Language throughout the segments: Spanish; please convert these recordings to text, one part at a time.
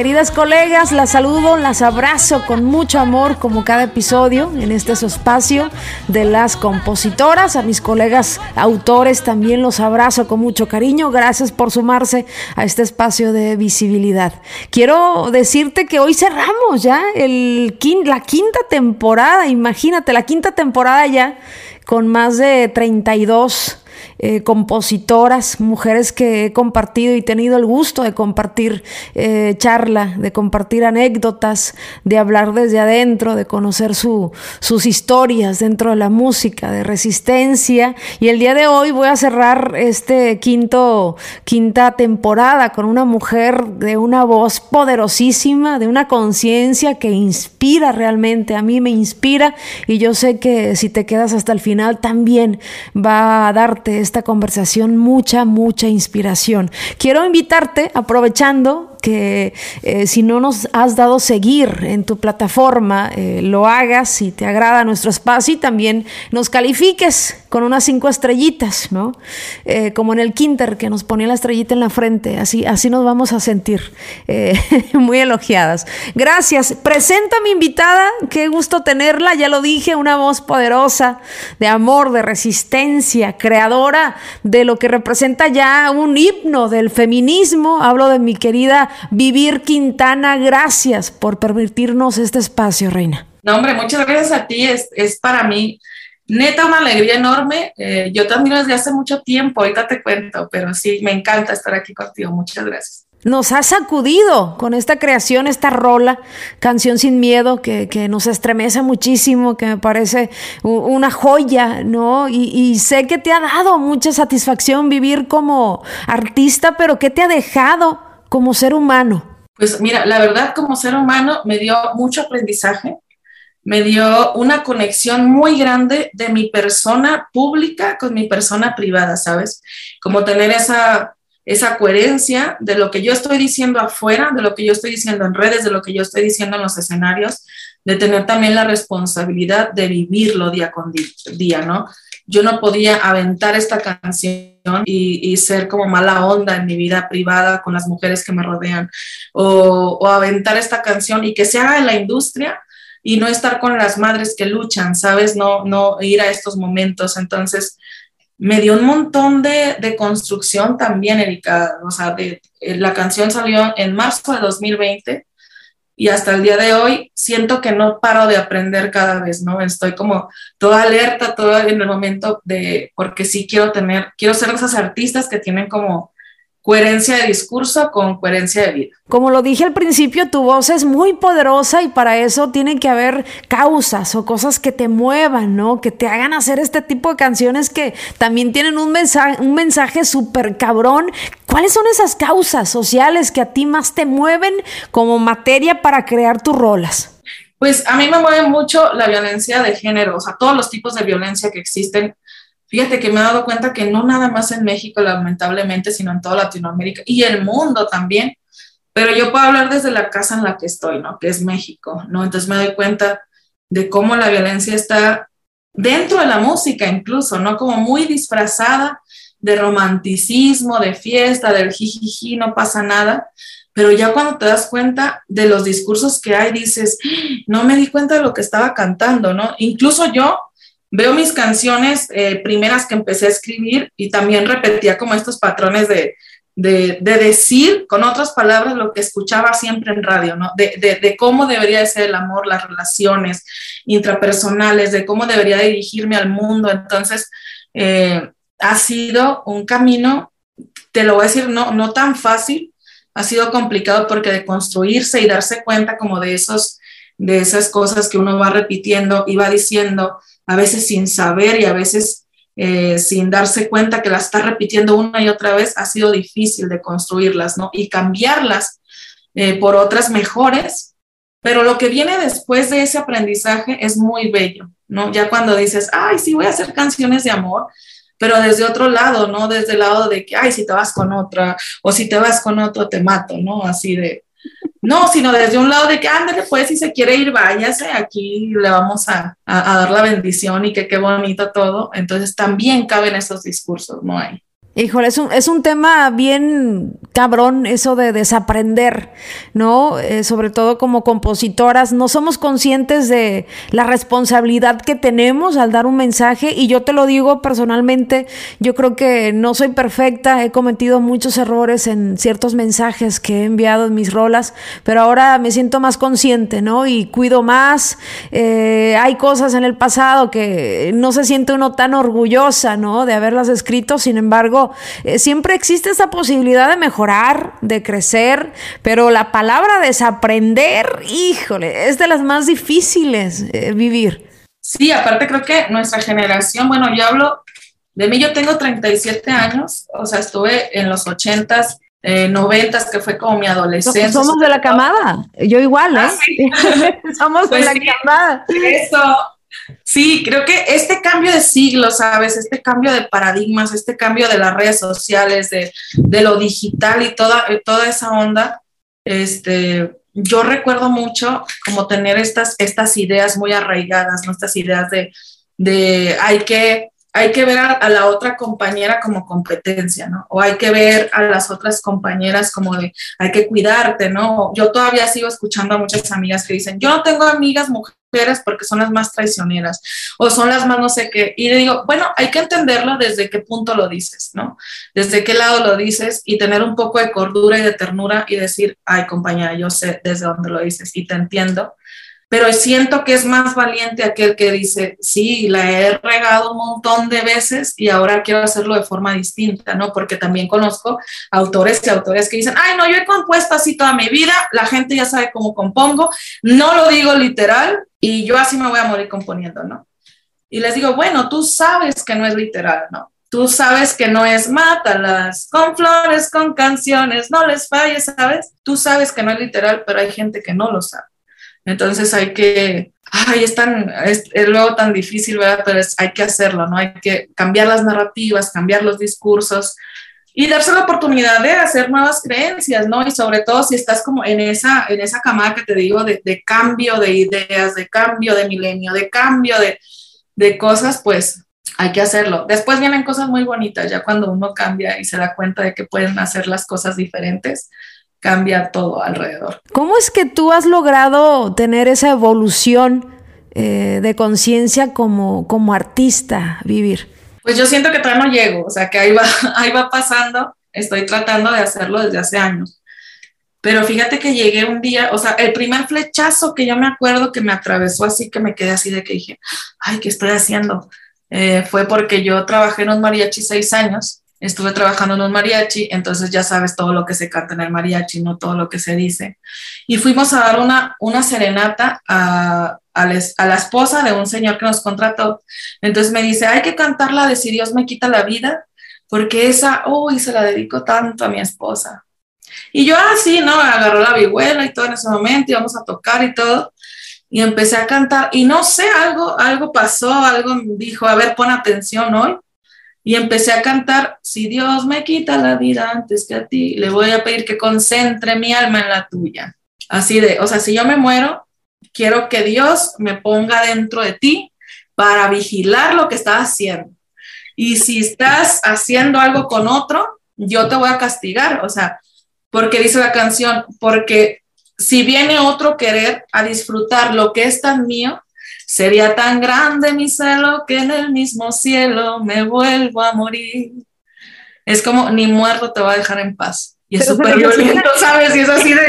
Queridas colegas, las saludo, las abrazo con mucho amor como cada episodio en este espacio de las compositoras. A mis colegas autores también los abrazo con mucho cariño. Gracias por sumarse a este espacio de visibilidad. Quiero decirte que hoy cerramos ya el, la quinta temporada. Imagínate, la quinta temporada ya con más de 32 eh, compositoras, mujeres que he compartido y tenido el gusto de compartir eh, charla, de compartir anécdotas, de hablar desde adentro, de conocer su- sus historias dentro de la música, de resistencia. Y el día de hoy voy a cerrar este quinto, quinta temporada con una mujer de una voz poderosísima, de una conciencia que inspira realmente. A mí me inspira y yo sé que si te quedas hasta el final también va a darte esta conversación mucha, mucha inspiración. Quiero invitarte, aprovechando que eh, si no nos has dado seguir en tu plataforma, eh, lo hagas si te agrada nuestro espacio y también nos califiques con unas cinco estrellitas, ¿no? Eh, como en el Quinter que nos ponía la estrellita en la frente, así, así nos vamos a sentir muy elogiadas. Gracias. Presenta a mi invitada, qué gusto tenerla, ya lo dije, una voz poderosa de amor, de resistencia, creadora de lo que representa ya un himno del feminismo. Hablo de mi querida Vivir Quintana. Gracias por permitirnos este espacio, Reina. No, hombre, muchas gracias a ti. Es, es para mí, neta, una alegría enorme. Eh, yo te admiro desde hace mucho tiempo, ahorita te cuento, pero sí, me encanta estar aquí contigo. Muchas gracias. Nos ha sacudido con esta creación, esta rola, Canción sin Miedo, que, que nos estremece muchísimo, que me parece una joya, ¿no? Y, y sé que te ha dado mucha satisfacción vivir como artista, pero ¿qué te ha dejado como ser humano? Pues mira, la verdad como ser humano me dio mucho aprendizaje, me dio una conexión muy grande de mi persona pública con mi persona privada, ¿sabes? Como tener esa, esa coherencia de lo que yo estoy diciendo afuera, de lo que yo estoy diciendo en redes, de lo que yo estoy diciendo en los escenarios, de tener también la responsabilidad de vivirlo día con día, ¿no? Yo no podía aventar esta canción y, y ser como mala onda en mi vida privada con las mujeres que me rodean, o, o aventar esta canción y que se haga en la industria y no estar con las madres que luchan, ¿sabes? No, no ir a estos momentos. Entonces, me dio un montón de, de construcción también, Erika. O sea, de, eh, la canción salió en marzo de 2020 y hasta el día de hoy siento que no paro de aprender cada vez, ¿no? Estoy como toda alerta, toda en el momento de, porque sí quiero tener, quiero ser esas artistas que tienen como coherencia de discurso con coherencia de vida. Como lo dije al principio, tu voz es muy poderosa y para eso tiene que haber causas o cosas que te muevan, ¿no? Que te hagan hacer este tipo de canciones que también tienen un mensaje, un mensaje súper cabrón. ¿Cuáles son esas causas sociales que a ti más te mueven como materia para crear tus rolas? Pues a mí me mueve mucho la violencia de género, o sea, todos los tipos de violencia que existen. Fíjate que me he dado cuenta que no nada más en México, lamentablemente, sino en toda Latinoamérica y el mundo también. Pero yo puedo hablar desde la casa en la que estoy, ¿no? Que es México, ¿no? Entonces me doy cuenta de cómo la violencia está dentro de la música incluso, ¿no? Como muy disfrazada de romanticismo, de fiesta, del jijiji, no pasa nada. Pero ya cuando te das cuenta de los discursos que hay, dices, no me di cuenta de lo que estaba cantando, ¿no? Incluso yo veo mis canciones eh, primeras que empecé a escribir y también repetía como estos patrones de, de, decir con otras palabras lo que escuchaba siempre en radio, ¿no? De, cómo debería ser el amor, las relaciones intrapersonales, de cómo debería dirigirme al mundo. Entonces, eh, ha sido un camino, te lo voy a decir, no, no tan fácil, ha sido complicado porque de construirse y darse cuenta como de esos de esas cosas que uno va repitiendo y va diciendo, a veces sin saber y a veces eh, sin darse cuenta que las está repitiendo una y otra vez, ha sido difícil de construirlas, ¿no? Y cambiarlas eh, por otras mejores, pero lo que viene después de ese aprendizaje es muy bello, ¿no? Ya cuando dices, ay, sí, voy a hacer canciones de amor, pero desde otro lado, ¿no? Desde el lado de que, ay, si te vas con otra, o si te vas con otro, te mato, ¿no? Así de, no, sino desde un lado de que, ándale, pues, si se quiere ir, váyase, aquí le vamos a, dar la bendición y que qué bonito todo. Entonces también caben esos discursos, no hay. Híjole, es un, es un tema bien cabrón eso de desaprender, ¿no? Eh, sobre todo como compositoras, no somos conscientes de la responsabilidad que tenemos al dar un mensaje y yo te lo digo personalmente, yo creo que no soy perfecta, he cometido muchos errores en ciertos mensajes que he enviado en mis rolas, pero ahora me siento más consciente, ¿no? Y cuido más, eh, hay cosas en el pasado que no se siente uno tan orgullosa, ¿no? De haberlas escrito, sin embargo, eh, siempre existe esa posibilidad de mejorar, de crecer, pero la palabra desaprender, híjole, es de las más difíciles eh, vivir. Sí, aparte creo que nuestra generación, bueno, yo hablo de mí, yo tengo 37 años, o sea, estuve en los 80s, eh, 90 que fue como mi adolescencia. Somos de la camada, yo igual, ¿eh? Ah, Somos de pues la camada. Eso, Sí, creo que este cambio de siglo, ¿sabes? Este cambio de paradigmas, este cambio de las redes sociales, de, lo digital y toda, toda esa onda, este, yo recuerdo mucho como tener estas, estas ideas muy arraigadas. Estas ideas de, de hay que hay que ver a, la otra compañera como competencia, ¿no? O hay que ver a las otras compañeras como de, hay que cuidarte, ¿no? Yo todavía sigo escuchando a muchas amigas que dicen, yo no tengo amigas mujeres porque son las más traicioneras o son las más no sé qué. Y digo, bueno, hay que entenderlo desde qué punto lo dices, ¿no? Desde qué lado lo dices y tener un poco de cordura y de ternura y decir, ay compañera, yo sé desde dónde lo dices y te entiendo pero siento que es más valiente aquel que dice, sí, la he regado un montón de veces y ahora quiero hacerlo de forma distinta, ¿no? Porque también conozco autores y autores que dicen, ay, no, yo he compuesto así toda mi vida, la gente ya sabe cómo compongo, no lo digo literal y yo así me voy a morir componiendo, ¿no? Y les digo, bueno, tú sabes que no es literal, ¿no? Tú sabes que no es mátalas con flores, con canciones, no les falles, ¿sabes? Tú sabes que no es literal, pero hay gente que no lo sabe. Entonces hay que, ay, es, tan, es, luego tan difícil, ¿verdad? Pero hay que hacerlo, ¿no? Hay que cambiar las narrativas, cambiar los discursos y darse la oportunidad de hacer nuevas creencias, ¿no? Y sobre todo si estás como en esa, en esa camada que te digo de, de cambio de ideas, de cambio de milenio, de cambio de, de cosas, pues hay que hacerlo. Después vienen cosas muy bonitas, ya cuando uno cambia y se da cuenta de que pueden hacer las cosas diferentes, cambia todo alrededor. ¿Cómo es que tú has logrado tener esa evolución eh, de conciencia como, como artista, vivir? Pues yo siento que todavía no llego, o sea que ahí va, ahí va pasando, estoy tratando de hacerlo desde hace años. Pero fíjate que llegué un día, o sea, el primer flechazo que yo me acuerdo que me atravesó así, que me quedé así de que dije, ay, ¿qué estoy haciendo? Eh, fue porque yo trabajé en un mariachi seis años estuve trabajando en un mariachi, entonces ya sabes todo lo que se canta en el mariachi, no todo lo que se dice. Y fuimos a dar una, una serenata a, a, la esposa de un señor que nos contrató. Entonces me dice, hay que cantarla de Si Dios me quita la vida, porque esa, uy, se la dedico tanto a mi esposa. Y yo así, ah, ¿no? Agarró la vihuela y todo en ese momento, íbamos a tocar y todo. Y empecé a cantar y no sé, algo, algo pasó, algo dijo, a ver, pon atención hoy y empecé a cantar, si Dios me quita la vida antes que a ti, le voy a pedir que concentre mi alma en la tuya. Así de, o sea, si yo me muero, quiero que Dios me ponga dentro de ti para vigilar lo que estás haciendo. Y si estás haciendo algo con otro, yo te voy a castigar, o sea, porque dice la canción, porque si viene otro querer a disfrutar lo que es tan mío, Sería tan grande mi celo que en el mismo cielo me vuelvo a morir. Es como, ni muerto te va a dejar en paz. Y es súper violento, ¿sabes? Y es así de,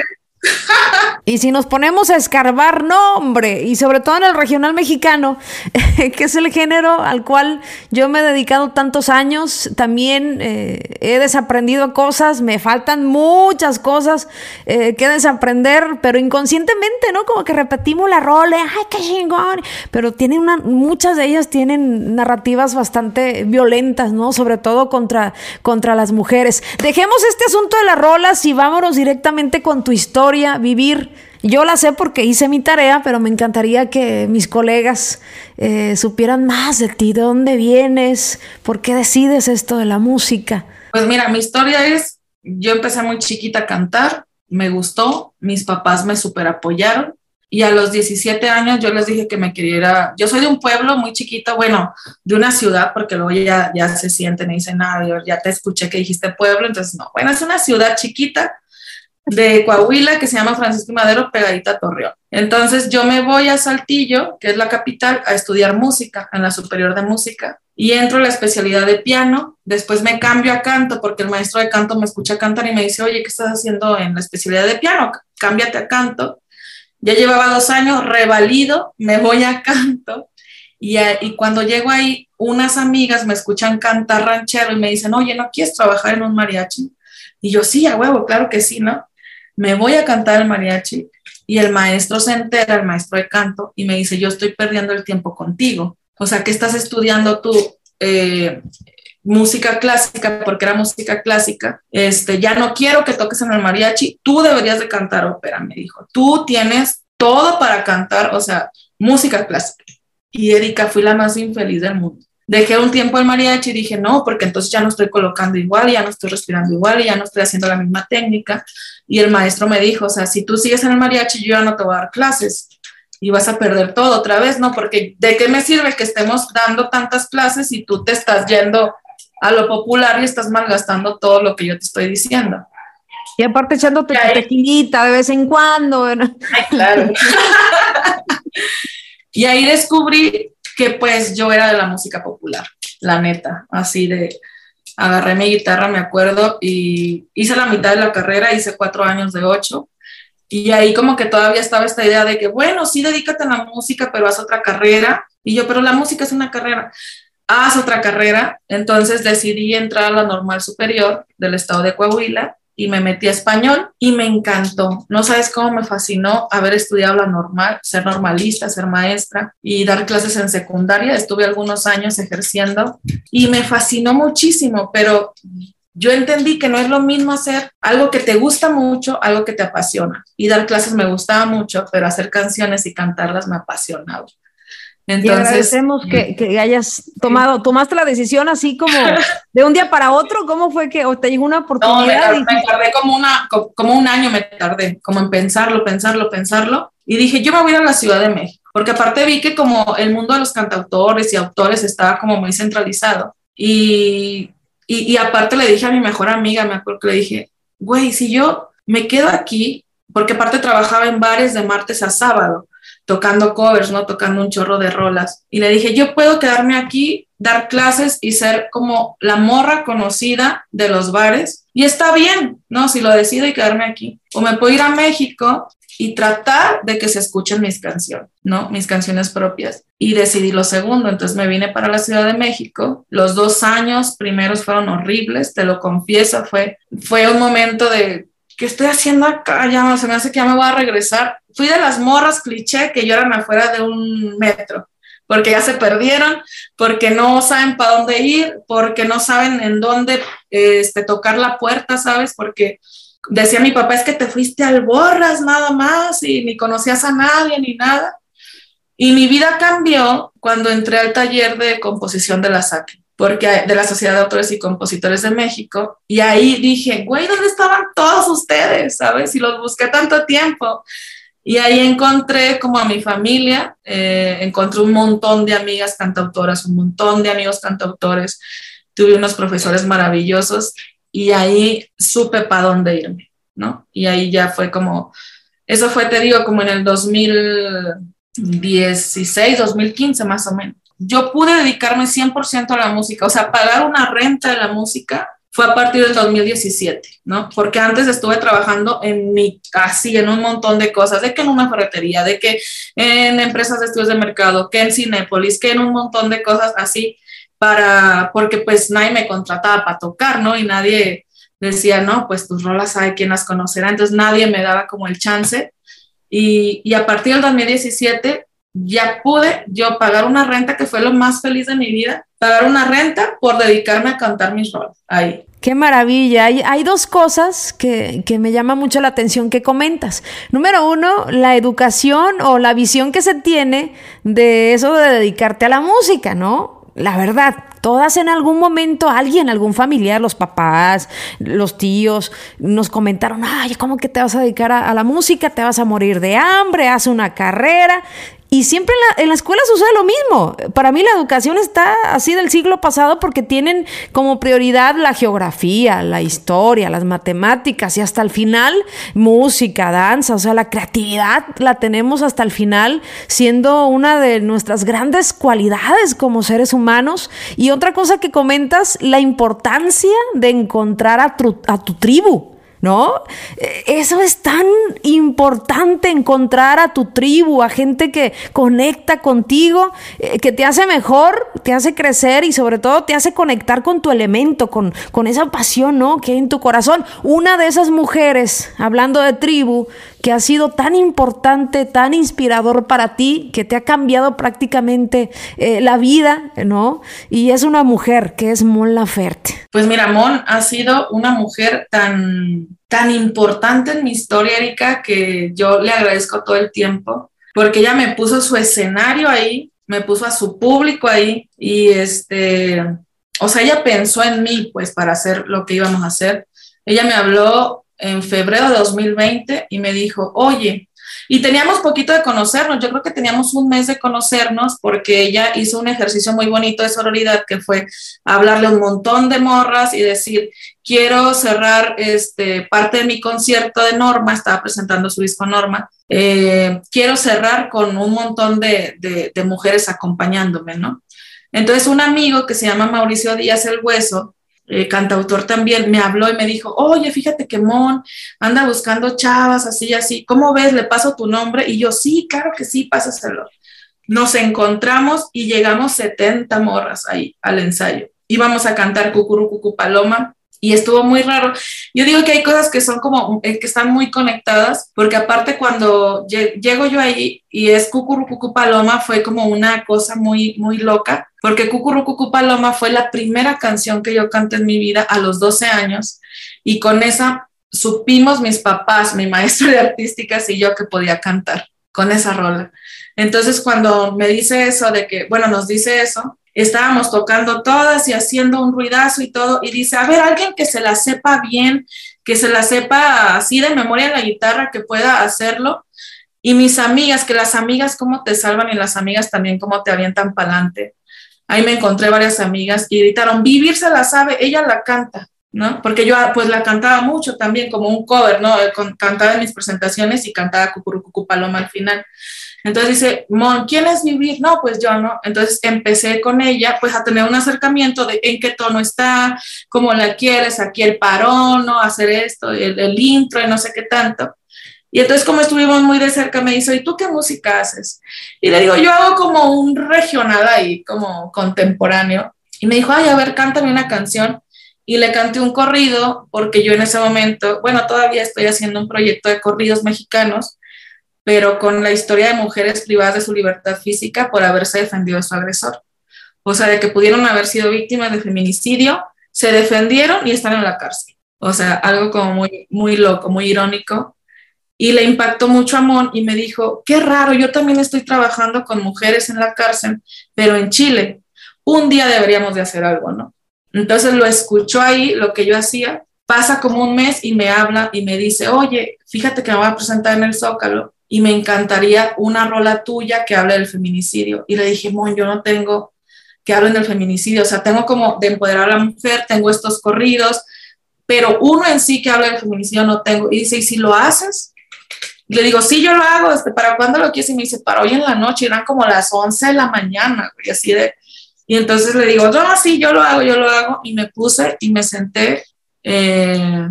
y si nos ponemos a escarbar, no, hombre, y sobre todo en el regional mexicano, que es el género al cual yo me he dedicado tantos años, también eh, he desaprendido cosas, me faltan muchas cosas eh, que desaprender, pero inconscientemente, ¿no? Como que repetimos la role, ay, qué chingón, pero tienen una, muchas de ellas tienen narrativas bastante violentas, ¿no? Sobre todo contra, contra las mujeres. Dejemos este asunto de las rolas y vámonos directamente con tu historia vivir. Yo la sé porque hice mi tarea, pero me encantaría que mis colegas eh, supieran más de ti, de dónde vienes, por qué decides esto de la música. Pues mira, mi historia es, yo empecé muy chiquita a cantar, me gustó, mis papás me super apoyaron y a los 17 años yo les dije que me quería, yo soy de un pueblo muy chiquito, bueno, de una ciudad, porque luego ya, ya se sienten y dicen, ah, ya te escuché que dijiste pueblo, entonces no, bueno, es una ciudad chiquita de Coahuila que se llama Francisco Madero, pegadita a Torreón. Entonces yo me voy a Saltillo, que es la capital, a estudiar música en la superior de música y entro a la especialidad de piano. Después me cambio a canto porque el maestro de canto me escucha cantar y me dice, oye, ¿qué estás haciendo en la especialidad de piano? Cámbiate a canto. Ya llevaba dos años, revalido, me voy a canto. Y, y, cuando llego ahí, unas amigas me escuchan cantar ranchero y me dicen, oye, ¿no quieres trabajar en un mariachi? Y yo, sí, a huevo, claro que sí, ¿no? Me voy a cantar el mariachi y el maestro se entera, el maestro de canto, y me dice, yo estoy perdiendo el tiempo contigo. O sea, que estás estudiando tú eh, música clásica, porque era música clásica, este, ya no quiero que toques en el mariachi, tú deberías de cantar ópera, me dijo. Tú tienes todo para cantar, o sea, música clásica. Y Erika, fui la más infeliz del mundo. Dejé un tiempo el mariachi y dije, no, porque entonces ya no estoy colocando igual, ya no estoy respirando igual, y ya no estoy haciendo la misma técnica. Y el maestro me dijo, o sea, si tú sigues en el mariachi, yo ya no te voy a dar clases y vas a perder todo otra vez, ¿no? Porque ¿de qué me sirve que estemos dando tantas clases si tú te estás yendo a lo popular y estás malgastando todo lo que yo te estoy diciendo? Y aparte echándote tu tequilita de vez en cuando. Ay, claro. y ahí descubrí que pues yo era de la música popular, la neta, así de, agarré mi guitarra, me acuerdo, y hice la mitad de la carrera, hice cuatro años de ocho, y ahí como que todavía estaba esta idea de que, bueno, sí, dedícate a la música, pero haz otra carrera, y yo, pero la música es una carrera, haz otra carrera, entonces decidí entrar a la normal superior del estado de Coahuila, y me metí a español y me encantó. No sabes cómo me fascinó haber estudiado la normal, ser normalista, ser maestra y dar clases en secundaria. Estuve algunos años ejerciendo y me fascinó muchísimo, pero yo entendí que no es lo mismo hacer algo que te gusta mucho, algo que te apasiona. Y dar clases me gustaba mucho, pero hacer canciones y cantarlas me apasionaba. Entonces, y agradecemos que, que, hayas tomado, tomaste la decisión así como de un día para otro, ¿cómo fue que o te llegó una oportunidad? No, me, tardé, como, una, como un año, me tardé, como en pensarlo, pensarlo, pensarlo, y dije, yo me voy a ir a la Ciudad de México, porque aparte vi que como el mundo de los cantautores y autores estaba como muy centralizado, y, y, y aparte le dije a mi mejor amiga, me acuerdo que le dije, güey, si yo me quedo aquí, porque aparte trabajaba en bares de martes a sábado, tocando covers, ¿no? Tocando un chorro de rolas. Y le dije, yo puedo quedarme aquí, dar clases y ser como la morra conocida de los bares. Y está bien, ¿no? Si lo decido y quedarme aquí. O me puedo ir a México y tratar de que se escuchen mis canciones, ¿no? Mis canciones propias. Y decidí lo segundo, entonces me vine para la Ciudad de México. Los dos años primeros fueron horribles, te lo confieso, fue, fue un momento de ¿qué estoy haciendo acá? Ya se me hace que ya me voy a regresar. Fui de las morras cliché que lloran afuera de un metro, porque ya se perdieron, porque no saben para dónde ir, porque no saben en dónde este, tocar la puerta, ¿sabes? Porque decía mi papá, es que te fuiste al borras nada más y ni conocías a nadie ni nada. Y mi vida cambió cuando entré al taller de composición de la SAC porque de la Sociedad de Autores y Compositores de México, y ahí dije, güey, ¿dónde estaban todos ustedes? ¿Sabes? Y los busqué tanto tiempo. Y ahí encontré como a mi familia, eh, encontré un montón de amigas cantautoras, un montón de amigos cantautores, tuve unos profesores maravillosos y ahí supe para dónde irme, ¿no? Y ahí ya fue como, eso fue, te digo, como en el 2016, 2015 más o menos yo pude dedicarme 100% a la música, o sea, pagar una renta de la música fue a partir del 2017, ¿no? Porque antes estuve trabajando en mi, así, en un montón de cosas, de que en una ferretería, de que en empresas de estudios de mercado, que en Cinépolis, que en un montón de cosas así, para, porque pues nadie me contrataba para tocar, ¿no? Y nadie decía, no, pues tus rolas hay quien las conocerá, entonces nadie me daba como el chance. Y, y a partir del 2017 ya pude yo pagar una renta que fue lo más feliz de mi vida, pagar una renta por dedicarme a cantar mis roles ahí. Qué maravilla. Hay, hay dos cosas que, que, me llama mucho la atención que comentas. Número uno, la educación o la visión que se tiene de eso de dedicarte a la música, ¿no? La verdad, todas en algún momento, alguien, algún familiar, los papás, los tíos, nos comentaron, ay, ¿cómo que te vas a dedicar a, a la música? Te vas a morir de hambre, haz una carrera. Y siempre en la, en la, escuela sucede lo mismo. Para mí la educación está así del siglo pasado porque tienen como prioridad la geografía, la historia, las matemáticas y hasta el final música, danza, o sea, la creatividad la tenemos hasta el final siendo una de nuestras grandes cualidades como seres humanos. Y otra cosa que comentas, la importancia de encontrar a tu, a tu tribu. ¿No? Eso es tan importante encontrar a tu tribu, a gente que conecta contigo, eh, que te hace mejor, te hace crecer y sobre todo te hace conectar con tu elemento, con, con esa pasión, ¿no? Que hay en tu corazón. Una de esas mujeres, hablando de tribu, que ha sido tan importante, tan inspirador para ti, que te ha cambiado prácticamente eh, la vida, ¿no? Y es una mujer que es Mon Laferte. Pues mira, Mon ha sido una mujer tan, tan importante en mi historia, Erika, que yo le agradezco todo el tiempo, porque ella me puso su escenario ahí, me puso a su público ahí y este, o sea, ella pensó en mí, pues, para hacer lo que íbamos a hacer. Ella me habló en febrero de 2020 y me dijo, oye, y teníamos poquito de conocernos, yo creo que teníamos un mes de conocernos porque ella hizo un ejercicio muy bonito de sororidad que fue hablarle un montón de morras y decir, quiero cerrar este, parte de mi concierto de Norma, estaba presentando su disco Norma, eh, quiero cerrar con un montón de mujeres acompañándome, ¿no? Entonces un amigo que se llama Mauricio Díaz el Hueso, eh, cantautor también, me habló y me dijo, oye, fíjate que Mon anda buscando chavas así así, ¿cómo ves? Le paso tu nombre y yo, sí, claro que sí, pásaselo. Nos encontramos y llegamos 70 morras ahí al ensayo. Íbamos a cantar Cucuru Cucu Paloma y estuvo muy raro. Yo digo que hay cosas que son como, eh, que están muy conectadas, porque aparte cuando llego yo ahí y es Cucuru Cucu Paloma, fue como una cosa muy, muy loca, porque Cucuru Cucu Paloma fue la primera canción que yo canté en mi vida a los 12 años, y con esa supimos mis papás, mi maestro de artísticas y yo que podía cantar con esa rola. Entonces cuando me dice eso de que, bueno, nos dice eso, estábamos tocando todas y haciendo un ruidazo y todo, y dice, a ver, alguien que se la sepa bien, que se la sepa así de memoria en la guitarra, que pueda hacerlo. Y mis amigas, que las amigas cómo te salvan y las amigas también cómo te avientan para adelante. Ahí me encontré varias amigas y gritaron, Vivir se la sabe, ella la canta, ¿no? Porque yo pues la cantaba mucho también como un cover, ¿no? Cantaba en mis presentaciones y cantaba Cucurucucu Paloma al final. Entonces dice, Mon, ¿quién es vivir? No, pues yo no. Entonces empecé con ella, pues a tener un acercamiento de en qué tono está, cómo la quieres, aquí el parón, ¿no? Hacer esto, el, el intro y no sé qué tanto. Y entonces como estuvimos muy de cerca, me dice, ¿y tú qué música haces? Y le digo, yo hago como un regional ahí, como contemporáneo. Y me dijo, ay, a ver, cántame una canción. Y le canté un corrido, porque yo en ese momento, bueno, todavía estoy haciendo un proyecto de corridos mexicanos, pero con la historia de mujeres privadas de su libertad física por haberse defendido de su agresor. O sea, de que pudieron haber sido víctimas de feminicidio, se defendieron y están en la cárcel. O sea, algo como muy, muy loco, muy irónico. Y le impactó mucho a Mon y me dijo, qué raro, yo también estoy trabajando con mujeres en la cárcel, pero en Chile. Un día deberíamos de hacer algo, ¿no? Entonces lo escuchó ahí, lo que yo hacía. Pasa como un mes y me habla y me dice, oye, fíjate que me voy a presentar en el Zócalo y me encantaría una rola tuya que hable del feminicidio. Y le dije, Mon, yo no tengo que hablen del feminicidio, o sea, tengo como de empoderar a la mujer, tengo estos corridos, pero uno en sí que hable del feminicidio no tengo. Y dice, ¿y si lo haces? Y le digo, sí, yo lo hago, este, ¿para cuándo lo quieres? Y me dice, para hoy en la noche, eran como las 11 de la mañana, y así de, Y entonces le digo, no, sí, yo lo hago, yo lo hago. Y me puse y me senté eh,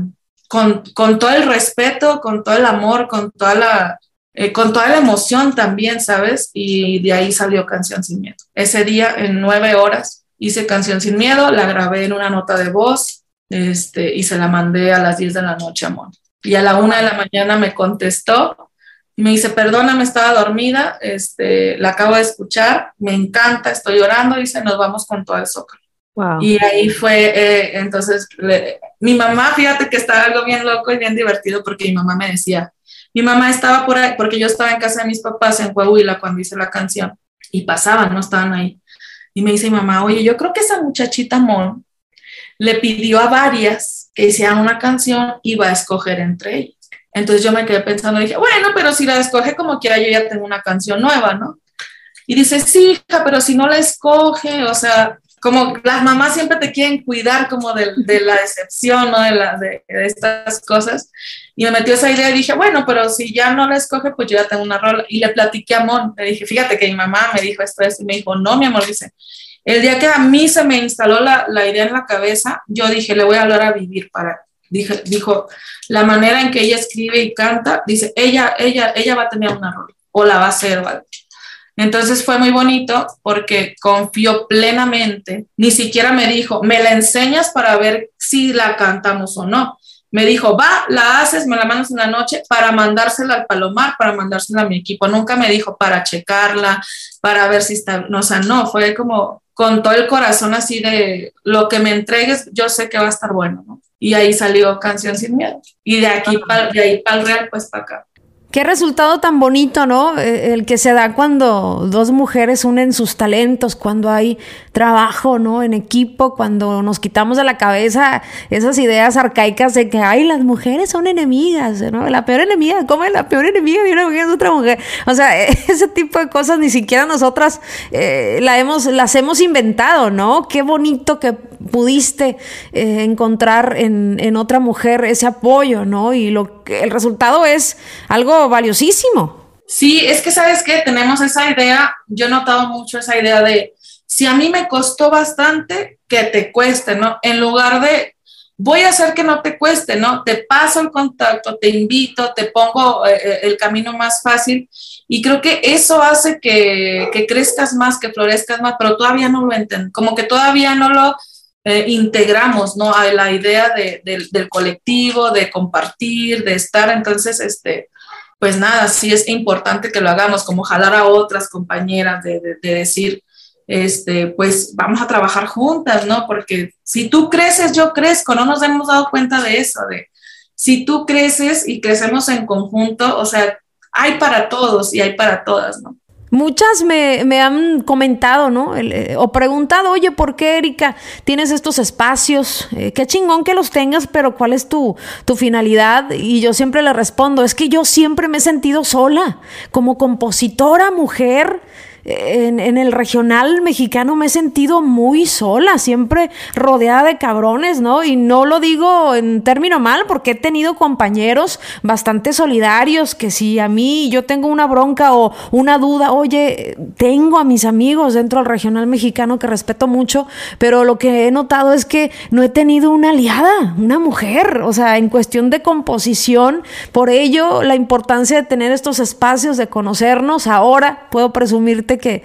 con, con, todo el respeto, con todo el amor, con toda la, eh, con toda la emoción también, ¿sabes? Y de ahí salió Canción Sin Miedo. Ese día, en nueve horas, hice Canción Sin Miedo, la grabé en una nota de voz este, y se la mandé a las 10 de la noche a Mon. Y a la una de la mañana me contestó y me dice, perdóname, estaba dormida, este, la acabo de escuchar, me encanta, estoy llorando, dice, nos vamos con todo el zócalo. Y ahí fue, eh, entonces, mi mamá, fíjate que estaba algo bien loco y bien divertido porque mi mamá me decía, mi mamá estaba por ahí, porque yo estaba en casa de mis papás en Coahuila cuando hice la canción y pasaban, no estaban ahí. Y me dice mi mamá, oye, yo creo que esa muchachita Mon le pidió a varias que hicieran una canción y va a escoger entre ellas. Entonces yo me quedé pensando dije, bueno, pero si la escoge como quiera, yo ya tengo una canción nueva, ¿no? Y dice, sí, hija, pero si no la escoge, o sea, como las mamás siempre te quieren cuidar como de, de la decepción, ¿no? De, la, de, estas cosas. Y me metió esa idea y dije, bueno, pero si ya no la escoge, pues yo ya tengo una rola. Y le platiqué a Mon, le dije, fíjate que mi mamá me dijo esto, esto, y me dijo, no, mi amor, dice, el día que a mí se me instaló la, la idea en la cabeza, yo dije, le voy a hablar a vivir para, dije, dijo, la manera en que ella escribe y canta, dice, ella, ella, ella va a tener una rola, o la va a hacer, ¿vale? Entonces fue muy bonito porque confió plenamente, ni siquiera me dijo, me la enseñas para ver si la cantamos o no. Me dijo, va, la haces, me la mandas en la noche para mandársela al Palomar, para mandársela a mi equipo. Nunca me dijo para checarla, para ver si está, no, o sea, no, fue como con todo el corazón así de lo que me entregues, yo sé que va a estar bueno, ¿no? Y ahí salió Canción Sin Miedo. Y de aquí, de ahí para el Real, pues para acá. Qué resultado tan bonito, ¿no? Eh, el que se da cuando dos mujeres unen sus talentos, cuando hay trabajo, ¿no? En equipo, cuando nos quitamos de la cabeza esas ideas arcaicas de que, ay, las mujeres son enemigas, ¿no? La peor enemiga, ¿cómo es la peor enemiga de una mujer es otra mujer? O sea, ese tipo de cosas ni siquiera nosotras eh, la hemos, las hemos inventado, ¿no? Qué bonito que pudiste eh, encontrar en, en otra mujer ese apoyo, ¿no? Y lo el resultado es algo valiosísimo. Sí, es que sabes que tenemos esa idea, yo he notado mucho esa idea de, si a mí me costó bastante, que te cueste, ¿no? En lugar de, voy a hacer que no te cueste, ¿no? Te paso el contacto, te invito, te pongo eh, eh, el camino más fácil y creo que eso hace que, que crezcas más, que florezcas más, pero todavía no lo entiendo, como que todavía no lo eh, integramos, ¿no? A la idea del colectivo, de compartir, de estar. Entonces, este, pues nada, sí es importante que lo hagamos, como jalar a otras compañeras, de, decir, este, pues vamos a trabajar juntas, ¿no? Porque si tú creces, yo crezco, no nos hemos dado cuenta de eso, de si tú creces y crecemos en conjunto, o sea, hay para todos y hay para todas, ¿no? Muchas me, me, han comentado, ¿no? Eh, o preguntado, oye, ¿por qué, Erika, tienes estos espacios? Eh, qué chingón que los tengas, pero ¿cuál es tu, tu finalidad? Y yo siempre le respondo, es que yo siempre me he sentido sola, como compositora, mujer, en, el regional mexicano me he sentido muy sola, siempre rodeada de cabrones, ¿no? Y no lo digo en término mal, porque he tenido compañeros bastante solidarios que si a mí yo tengo una bronca o una duda, oye, tengo a mis amigos dentro del regional mexicano que respeto mucho, pero lo que he notado es que no he tenido una aliada, una mujer, o sea, en cuestión de composición, por ello la importancia de tener estos espacios, de conocernos, ahora puedo presumirte que,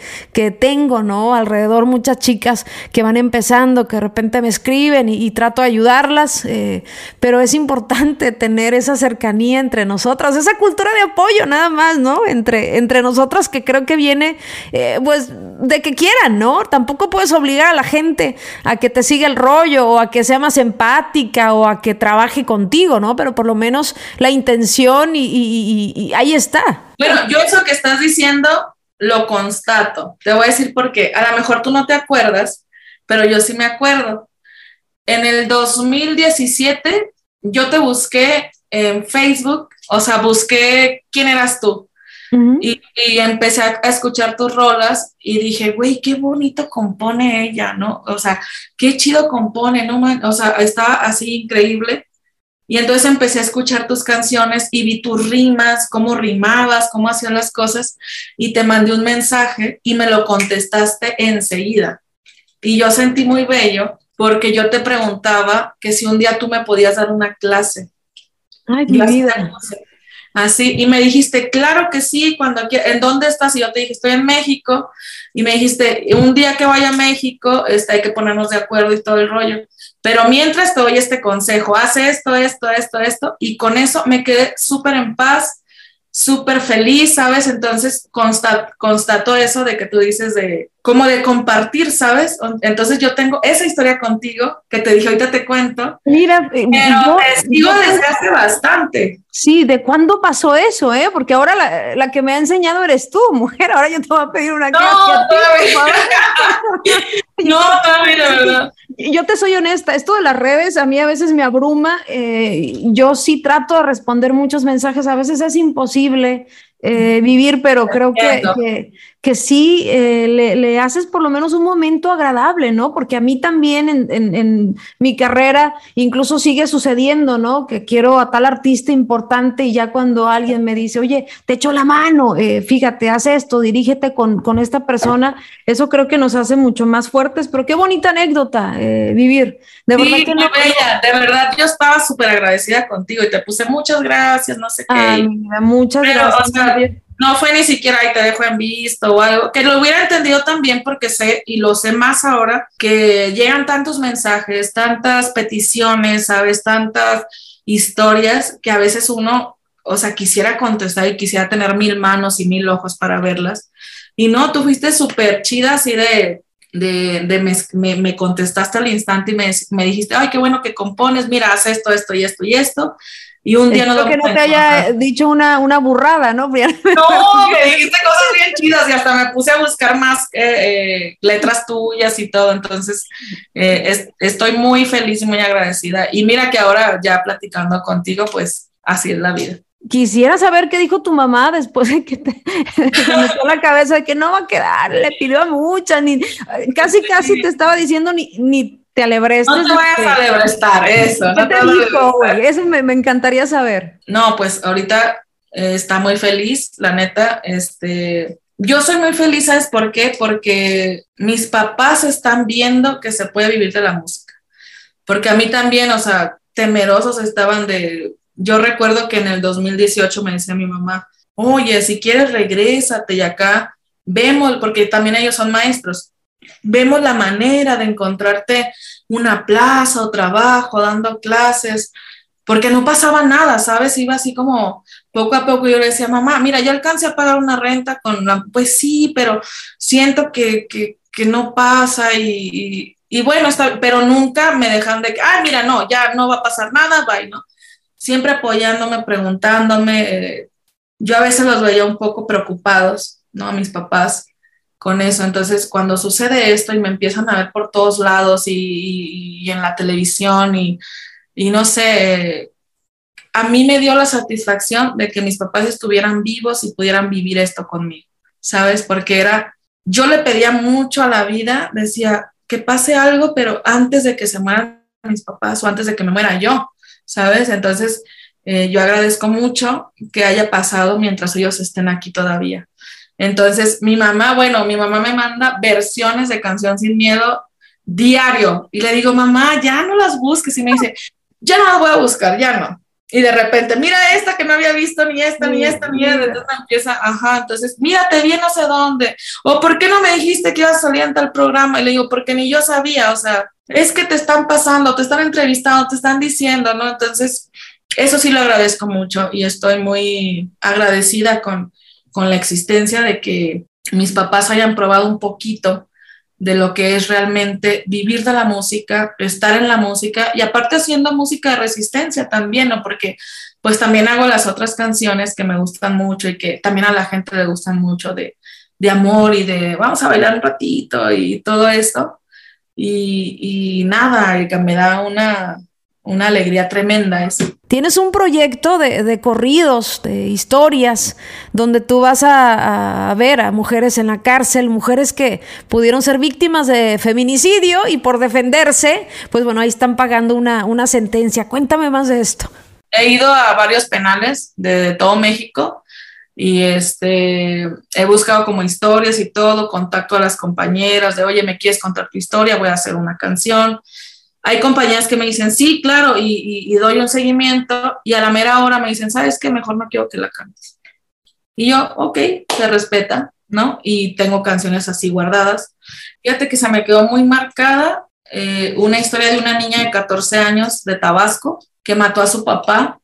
tengo, ¿no? Alrededor muchas chicas que van empezando, que de repente me escriben y, trato de ayudarlas, eh, pero es importante tener esa cercanía entre nosotras, esa cultura de apoyo nada más, ¿no? Entre, entre nosotras que creo que viene, eh, pues, de que quieran, ¿no? Tampoco puedes obligar a la gente a que te siga el rollo o a que sea más empática o a que trabaje contigo, ¿no? Pero por lo menos la intención y, y ahí está. Bueno, yo eso que estás diciendo lo constato. Te voy a decir por qué. A lo mejor tú no te acuerdas, pero yo sí me acuerdo. En el 2017 yo te busqué en Facebook, o sea, busqué quién eras tú. y, empecé a, escuchar tus rolas y dije, güey, qué bonito compone ella, ¿no? O sea, qué chido compone, ¿no? O sea, está así increíble. Y entonces empecé a escuchar tus canciones y vi tus rimas, cómo rimabas, cómo hacías las cosas y te mandé un mensaje y me lo contestaste enseguida. y yo sentí muy bello porque yo te preguntaba que si un día tú me podías dar una clase. Ay, mi vida. Así, y me dijiste, claro que sí, cuando ¿en dónde estás? Y yo te dije, estoy en México, y me dijiste, un día que vaya a México, este, hay que ponernos de acuerdo y todo el rollo. Pero mientras te doy este consejo, haz esto, esto, esto, esto, y con eso me quedé súper en paz, súper feliz, ¿sabes? Entonces constato eso de que tú dices de, como de compartir, ¿sabes? Entonces yo tengo esa historia contigo que te dije, ahorita te cuento. Mira, eh, pero te sigo desde hace bastante. Sí, ¿de cuándo pasó eso, eh? Porque ahora la, la, que me ha enseñado eres tú, mujer, ahora yo te voy a pedir una no, no, todavía, la verdad. Yo te soy honesta, esto de las redes a mí a veces me abruma. Eh, yo sí trato de responder muchos mensajes, a veces es imposible eh, vivir, pero creo que, que sí eh, le, haces por lo menos un momento agradable, ¿no? Porque a mí también en, mi carrera incluso sigue sucediendo, ¿no? Que quiero a tal artista importante y ya cuando alguien me dice, oye, te echo la mano, eh, fíjate, haz esto, dirígete con, esta persona, eso creo que nos hace mucho más fuertes, pero qué bonita anécdota eh, vivir. De verdad que no, bella, de verdad yo estaba súper agradecida contigo y te puse muchas gracias, no sé qué. muchas gracias. No fue ni siquiera ahí te dejo en visto o algo, que lo hubiera entendido también porque sé, y lo sé más ahora, que llegan tantos mensajes, tantas peticiones, sabes, tantas historias que a veces uno, o sea, quisiera contestar y quisiera tener mil manos y mil ojos para verlas. Y no, tú fuiste súper chida así de, de, de me, me, contestaste al instante y me, me dijiste, ay, qué bueno que compones, mira, haz esto, esto y esto y esto y un día no que no te haya dicho una, una burrada, ¿no? No, me dijiste cosas bien chidas y hasta me puse a buscar más eh, eh, letras tuyas y todo. Entonces, eh, estoy muy feliz y muy agradecida. Y mira que ahora ya platicando contigo, pues así es la vida. Quisiera saber qué dijo tu mamá después de que te, metió la cabeza de que no va a quedar, le pidió a muchas, ni casi casi te estaba diciendo ni, ni te alebrestes. No te vayas a alebrestar, eso. ¿Qué te, dijo, güey? Eso me, encantaría saber. No, pues ahorita eh, está muy feliz, la neta, este... Yo soy muy feliz, ¿sabes por qué? Porque mis papás están viendo que se puede vivir de la música. Porque a mí también, o sea, temerosos estaban de... Yo recuerdo que en el 2018 me decía mi mamá, oye, si quieres regrésate y acá vemos, porque también ellos son maestros, vemos la manera de encontrarte una plaza o trabajo dando clases, porque no pasaba nada, ¿sabes? Iba así como poco a poco yo le decía, mamá, mira, ya alcancé a pagar una renta con la, pues sí, pero siento que, que, no pasa y, y, bueno, está, pero nunca me dejan de que, ah, mira, no, ya no va a pasar nada, bye, ¿no? Siempre apoyándome, preguntándome. Eh, yo a veces los veía un poco preocupados, ¿no? Mis papás, con eso. Entonces, cuando sucede esto y me empiezan a ver por todos lados y, en la televisión y, y, no sé, a mí me dio la satisfacción de que mis papás estuvieran vivos y pudieran vivir esto conmigo, ¿sabes? Porque era, yo le pedía mucho a la vida, decía, que pase algo, pero antes de que se mueran mis papás o antes de que me muera yo, ¿sabes? Entonces, eh, yo agradezco mucho que haya pasado mientras ellos estén aquí todavía. Entonces, mi mamá, bueno, mi mamá me manda versiones de Canción Sin Miedo diario y le digo, mamá, ya no las busques. Y me dice, ya no las voy a buscar, ya no. Y de repente, mira esta que no había visto, ni esta, ni esta, ni esta. Entonces empieza, ajá, entonces, mírate bien no sé dónde. O, ¿por qué no me dijiste que ibas a salir en tal programa? Y le digo, porque ni yo sabía, o sea, es que te están pasando, te están entrevistando, te están diciendo, ¿no? Entonces, eso sí lo agradezco mucho y estoy muy agradecida con, con la existencia de que mis papás hayan probado un poquito de lo que es realmente vivir de la música, estar en la música y aparte haciendo música de resistencia también, ¿no? Porque pues también hago las otras canciones que me gustan mucho y que también a la gente le gustan mucho de, de amor y de vamos a bailar un ratito y todo esto. Y, y nada, que me da una, una alegría tremenda eso. Tienes un proyecto de, corridos, de historias, donde tú vas a, ver a mujeres en la cárcel, mujeres que pudieron ser víctimas de feminicidio y por defenderse, pues bueno, ahí están pagando una, una sentencia. Cuéntame más de esto. He ido a varios penales de todo México y este, he buscado como historias y todo, contacto a las compañeras de, oye, ¿me quieres contar tu historia? Voy a hacer una canción. Hay compañeras que me dicen, sí, claro, y, y, doy un seguimiento y a la mera hora me dicen, ¿sabes qué? Mejor no quiero que la cantes. Y yo, ok, se respeta, ¿no? Y tengo canciones así guardadas. Fíjate que se me quedó muy marcada eh, una historia de una niña de 14 años de Tabasco que mató a su papá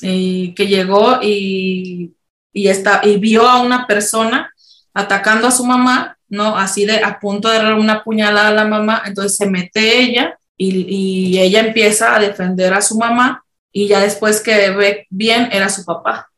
y que llegó y y, está, y vio a una persona atacando a su mamá, ¿no? Así de a punto de dar una puñalada a la mamá, entonces se mete ella y, ella empieza a defender a su mamá y ya después que ve bien era su papá,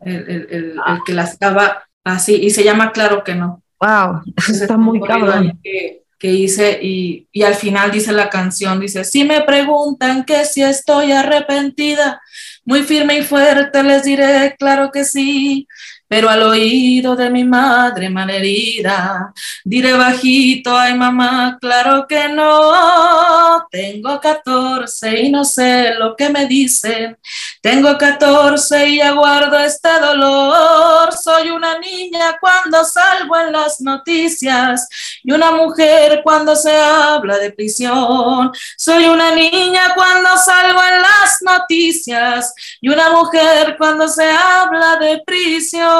el, que la estaba así, y se llama Claro que no. Wow, está muy cabrón. Que, que hice y, y, al final dice la canción, dice, si me preguntan que si estoy arrepentida, muy firme y fuerte les diré, claro que sí, pero al oído de mi madre malherida, diré bajito, ay mamá, claro que no, tengo 14 y no sé lo que me dicen, tengo 14 y aguardo este dolor, soy una niña cuando salgo en las noticias y una mujer cuando se habla de prisión, soy una niña cuando salgo en las noticias y una mujer cuando se habla de prisión.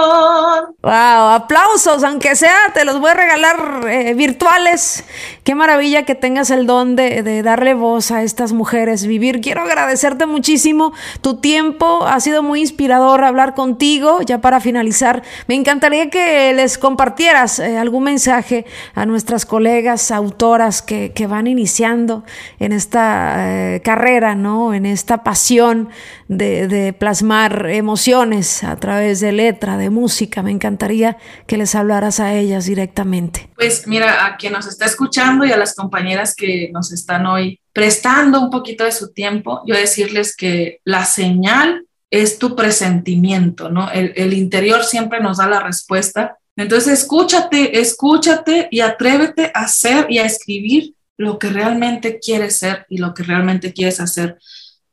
Wow, aplausos, aunque sea, te los voy a regalar eh, virtuales. Qué maravilla que tengas el don de, darle voz a estas mujeres, vivir. Quiero agradecerte muchísimo tu tiempo, ha sido muy inspirador hablar contigo. Ya para finalizar, me encantaría que les compartieras eh, algún mensaje a nuestras colegas autoras que, van iniciando en esta eh, carrera, ¿no? En esta pasión de, plasmar emociones a través de letra, de música. Me encantaría que les hablaras a ellas directamente. Pues mira, a quien nos está y a las compañeras que nos están hoy prestando un poquito de su tiempo, yo decirles que la señal es tu presentimiento, ¿no? El, interior siempre nos da la respuesta. Entonces, escúchate, escúchate y atrévete a hacer y a escribir lo que realmente quieres ser y lo que realmente quieres hacer,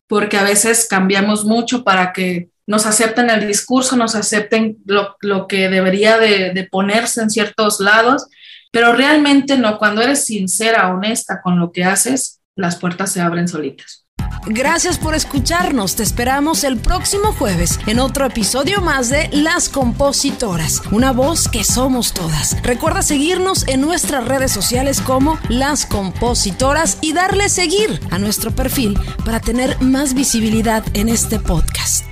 porque a veces cambiamos mucho para que nos acepten el discurso, nos acepten lo, lo que debería de, de, ponerse en ciertos lados, pero realmente no, cuando eres sincera, honesta con lo que haces, las puertas se abren solitas. Gracias por escucharnos. Te esperamos el próximo jueves en otro episodio más de Las Compositoras, una voz que somos todas. Recuerda seguirnos en nuestras redes sociales como Las Compositoras y darle seguir a nuestro perfil para tener más visibilidad en este podcast.